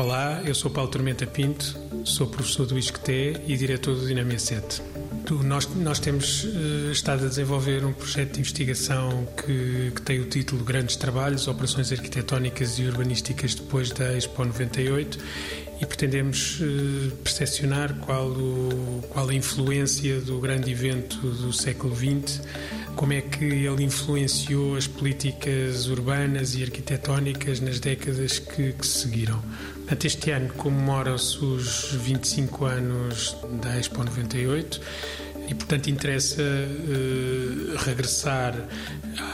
Olá, eu sou Paulo Tormenta Pinto, sou professor do ISCTE e diretor do Dinamia 7. Nós, nós temos uh, estado a desenvolver um projeto de investigação que, que, tem o título Grandes Trabalhos, Operações Arquitetónicas e Urbanísticas depois da Expo 98 e pretendemos uh, percepcionar qual, o, qual a influência do grande evento do século XX como é que ele influenciou as políticas urbanas e arquitetónicas nas décadas que, que seguiram. Portanto, este ano comemora-se os 25 anos da Expo 98 e, portanto, interessa uh, regressar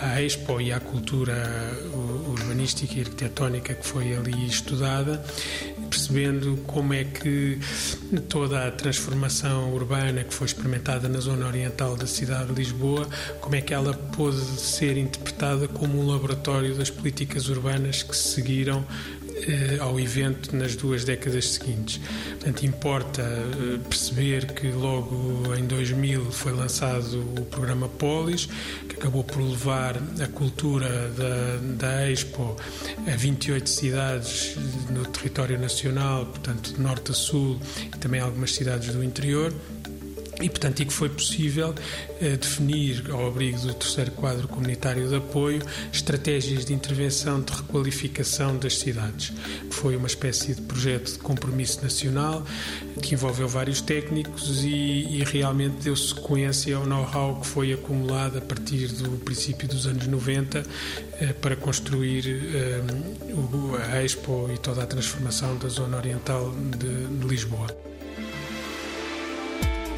à Expo e à cultura urbanística e arquitetónica que foi ali estudada percebendo como é que toda a transformação urbana que foi experimentada na zona oriental da cidade de Lisboa, como é que ela pôde ser interpretada como um laboratório das políticas urbanas que seguiram ao evento nas duas décadas seguintes. Portanto, importa eh, perceber que logo em 2000 foi lançado o programa Polis, que acabou por levar a cultura da, da Expo a 28 cidades no território nacional, portanto, de norte a sul e também algumas cidades do interior e, portanto, e que foi possível eh, definir, ao abrigo do terceiro quadro comunitário de apoio, estratégias de intervenção de requalificação das cidades. Foi uma espécie de projeto de compromisso nacional que envolveu vários técnicos e, e realmente deu sequência ao know-how que foi acumulado a partir do princípio dos anos 90 eh, para construir eh, a Expo e toda a transformação da zona oriental de, de Lisboa.